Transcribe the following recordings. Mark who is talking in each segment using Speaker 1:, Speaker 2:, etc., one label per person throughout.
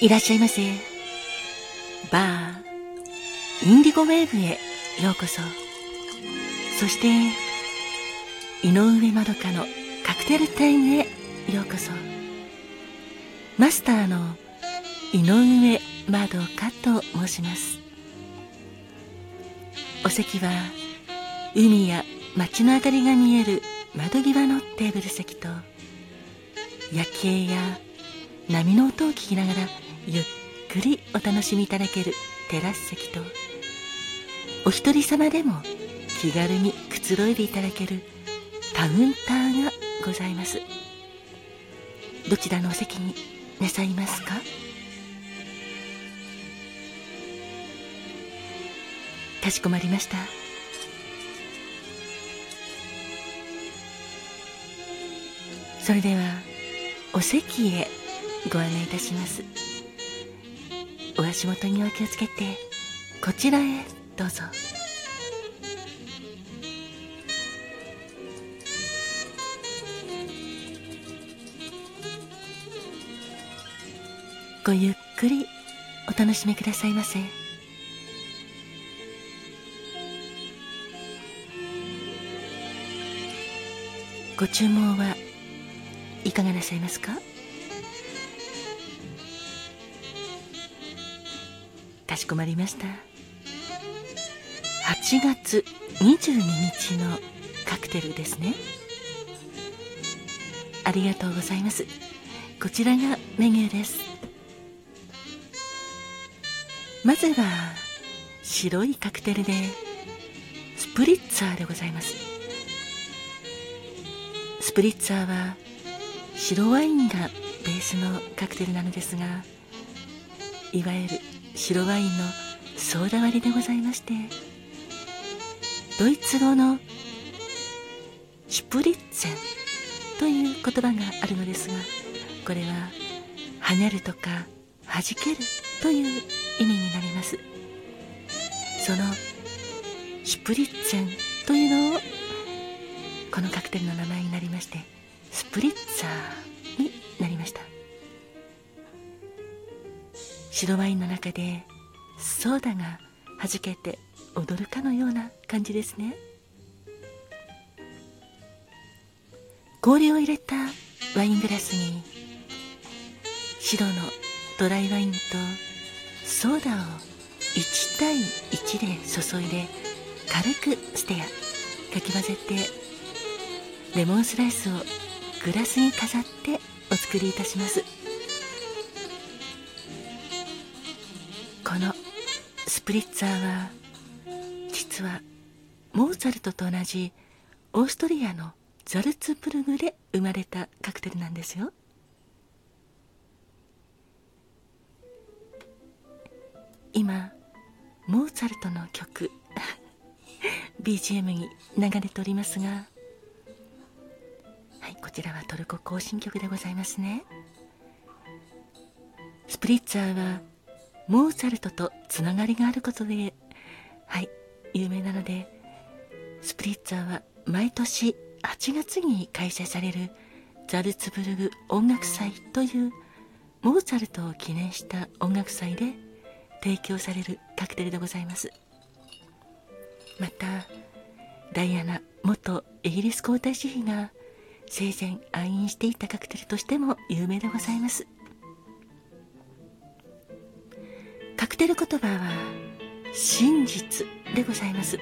Speaker 1: いらっしゃいませ。バー、インディゴウェーブへようこそ。そして、井上まどかのカクテルタイムへようこそ。マスターの井上まどかと申します。お席は、海や街の明かりが見える窓際のテーブル席と、夜景や波の音を聞きながらゆっくりお楽しみいただけるテラス席と。お一人様でも気軽にくつろいでいただけるカウンターがございます。どちらのお席になさいますか？かしこまりました。それではお席へご案内いたします。お足元にお気をつけてこちらへどうぞ。ごゆっくりお楽しみくださいませ。ご注文はいかがなさいますか？かしこまりました。8月22日のカクテルですね。ありがとうございます。こちらがメニューです。まずは白いカクテルでスプリッツァーでございます。スプリッツァーは白ワインがベースのカクテルなのですがいわゆる白ワインのソーダ割りでございましてドイツ語のシュプリッツェンという言葉があるのですがこれは跳ねるとか弾けるという意味になります。そのシュプリッツェンというのをこのカクテルの名前になりましてスプリッツァーになりました。白ワインの中でソーダがはじけて踊るかのような感じですね。氷を入れたワイングラスに白のドライワインとソーダを1対1で注いで軽くステアかき混ぜてレモンスライスをグラスに飾ってお作りいたします。このスプリッツァーは実はモーツァルトと同じオーストリアのザルツブルグで生まれたカクテルなんですよ。今モーツァルトの曲 BGM に流れておりますがこちらはトルコ行進曲でございますね。スプリッツァーはモーツァルトとつながりがあることではい有名なのでスプリッツァーは毎年8月に開催されるザルツブルグ音楽祭というモーツァルトを記念した音楽祭で提供されるカクテルでございます。またダイアナ元イギリス皇太子妃が生前愛飲していたカクテルとしても有名でございます。カクテル言葉は真実でございます。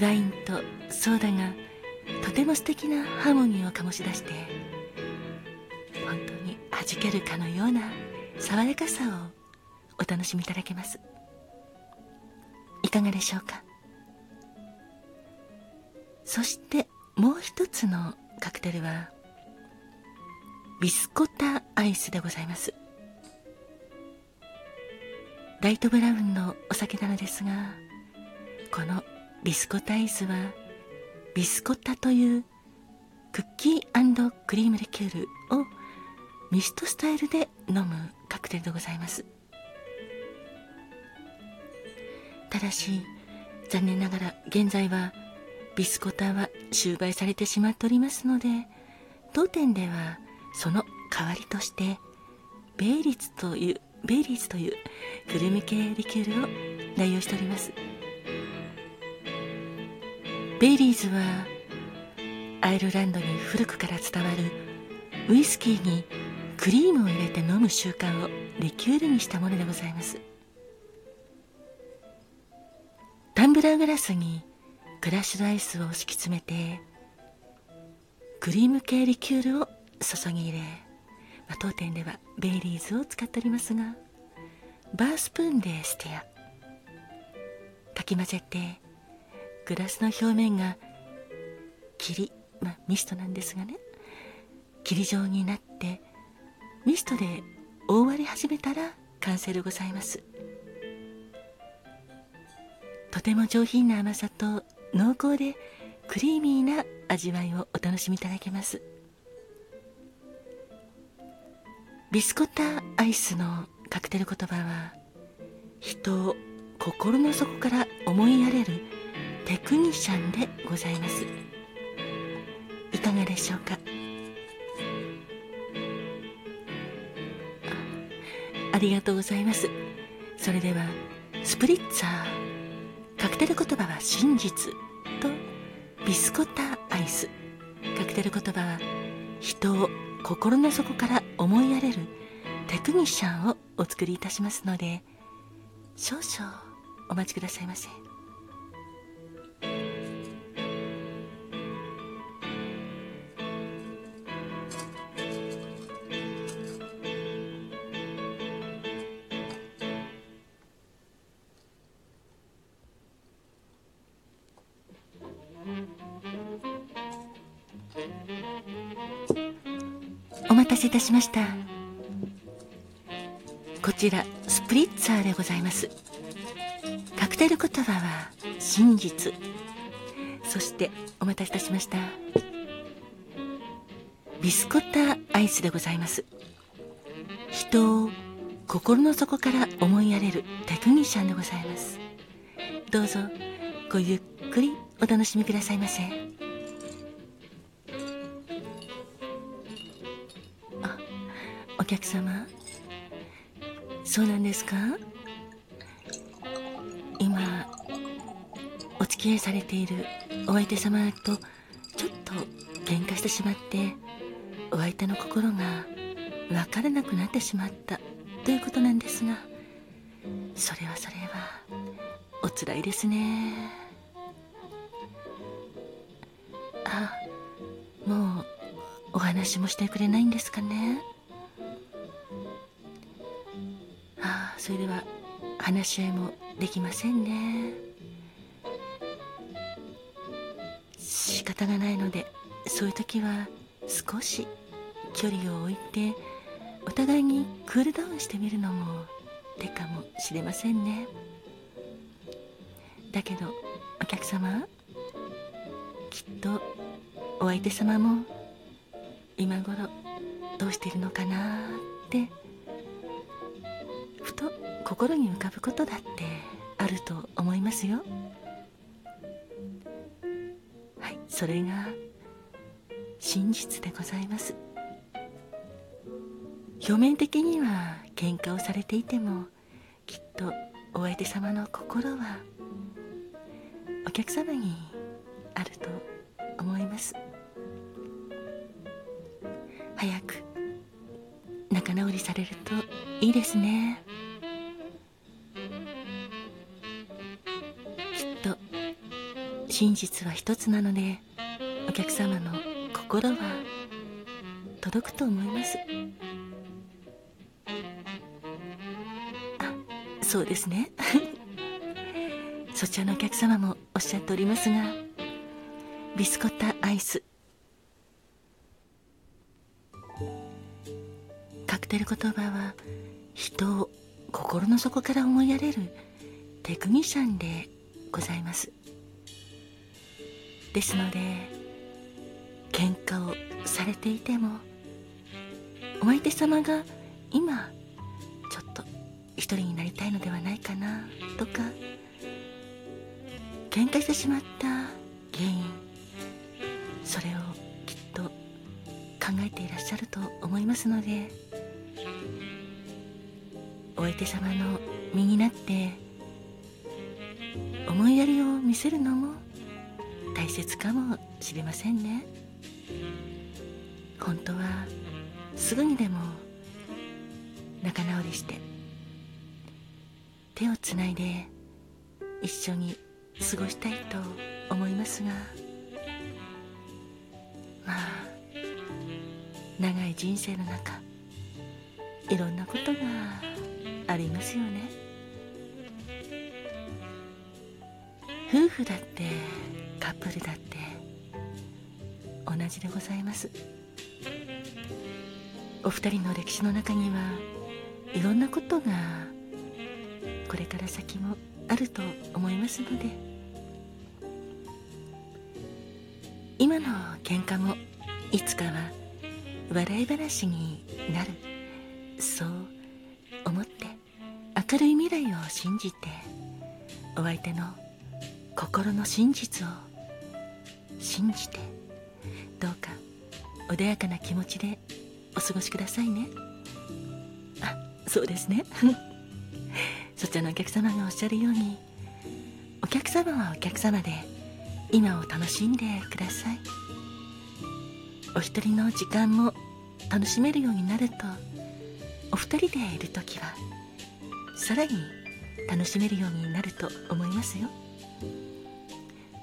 Speaker 1: ワインとソーダがとても素敵なハーモニーを醸し出して本当に弾けるかのような爽やかさをお楽しみいただけます。いかがでしょうか？そしてもう一つのカクテルはビスコタアイスでございます。ライトブラウンのお酒なのですがこのビスコタアイスはビスコタというクッキークリームリキュールをミストスタイルで飲むカクテルでございます。ただし残念ながら現在はビスコタは終売されてしまっておりますので当店ではその代わりとしてベイリッツというベイリーズというグルメ系リキュールを代用しております。ベイリーズはアイルランドに古くから伝わるウイスキーにクリームを入れて飲む習慣をリキュールにしたものでございます。タンブラーガラスにクラッシュドアイスを敷き詰めてクリーム系リキュールを注ぎ入れ、まあ、当店ではベイリーズを使っておりますがバースプーンでステア。かき混ぜてグラスの表面が霧、まあ、ミストなんですがね霧状になってミストで覆われ始めたら完成でございます。とても上品な甘さと濃厚でクリーミーな味わいをお楽しみいただけます。ビスコッタアイスのカクテル言葉は人を心の底から思いやれるテクニシャンでございます。いかがでしょうか？ありがとうございます。それではスプリッツァー。テル言葉は真実とビスコタアイスカクテル言葉は人を心の底から思いやれるテクニシャンをお作りいたしますので少々お待ちくださいませ。たせいたしました。こちらスプリッツァーでございます。カクテル言葉は真実。そしてお待たせいたしました。ビスコッタアイスでございます。人を心の底から思いやれるテクニシャンでございます。どうぞごゆっくりお楽しみくださいませ。お客様。そうなんですか？今お付き合いされているお相手様とちょっと喧嘩してしまってお相手の心が分からなくなってしまったということなんですがそれはそれはおつらいですね。あもうお話もしてくれないんですかね？それでは話し合いもできませんね。仕方がないのでそういう時は少し距離を置いてお互いにクールダウンしてみるのも手かもしれませんね。だけどお客様きっとお相手様も今頃どうしているのかなって心に浮かぶことだってあると思いますよ。はいそれが真実でございます。表面的には喧嘩をされていてもきっとお相手様の心はお客様にあると思います。早く仲直りされるといいですね。真実は一つなのでお客様の心は届くと思います。あそうですね。そちらのお客様もおっしゃっておりますがビスコッタアイス。カクテル言葉は人を心の底から思いやれるテクニシャンでございます。ですので喧嘩をされていてもお相手様が今ちょっと一人になりたいのではないかなとか喧嘩してしまった原因それをきっと考えていらっしゃると思いますのでお相手様の身になって思いやりを見せるのも大切かもしれませんね。本当はすぐにでも仲直りして手をつないで一緒に過ごしたいと思いますがまあ長い人生の中いろんなことがありますよね。夫婦だってカップルだって同じでございます。お二人の歴史の中にはいろんなことがこれから先もあると思いますので。今の喧嘩もいつかは笑い話になる。そう思って明るい未来を信じてお相手の心の真実を信じてどうか穏やかな気持ちでお過ごしくださいね。あそうですね。そちらのお客様がおっしゃるようにお客様はお客様で今を楽しんでください。お一人の時間も楽しめるようになるとお二人でいる時はさらに楽しめるようになると思いますよ。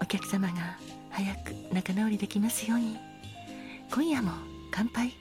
Speaker 1: お客様が早く仲直りできますように。今夜も乾杯。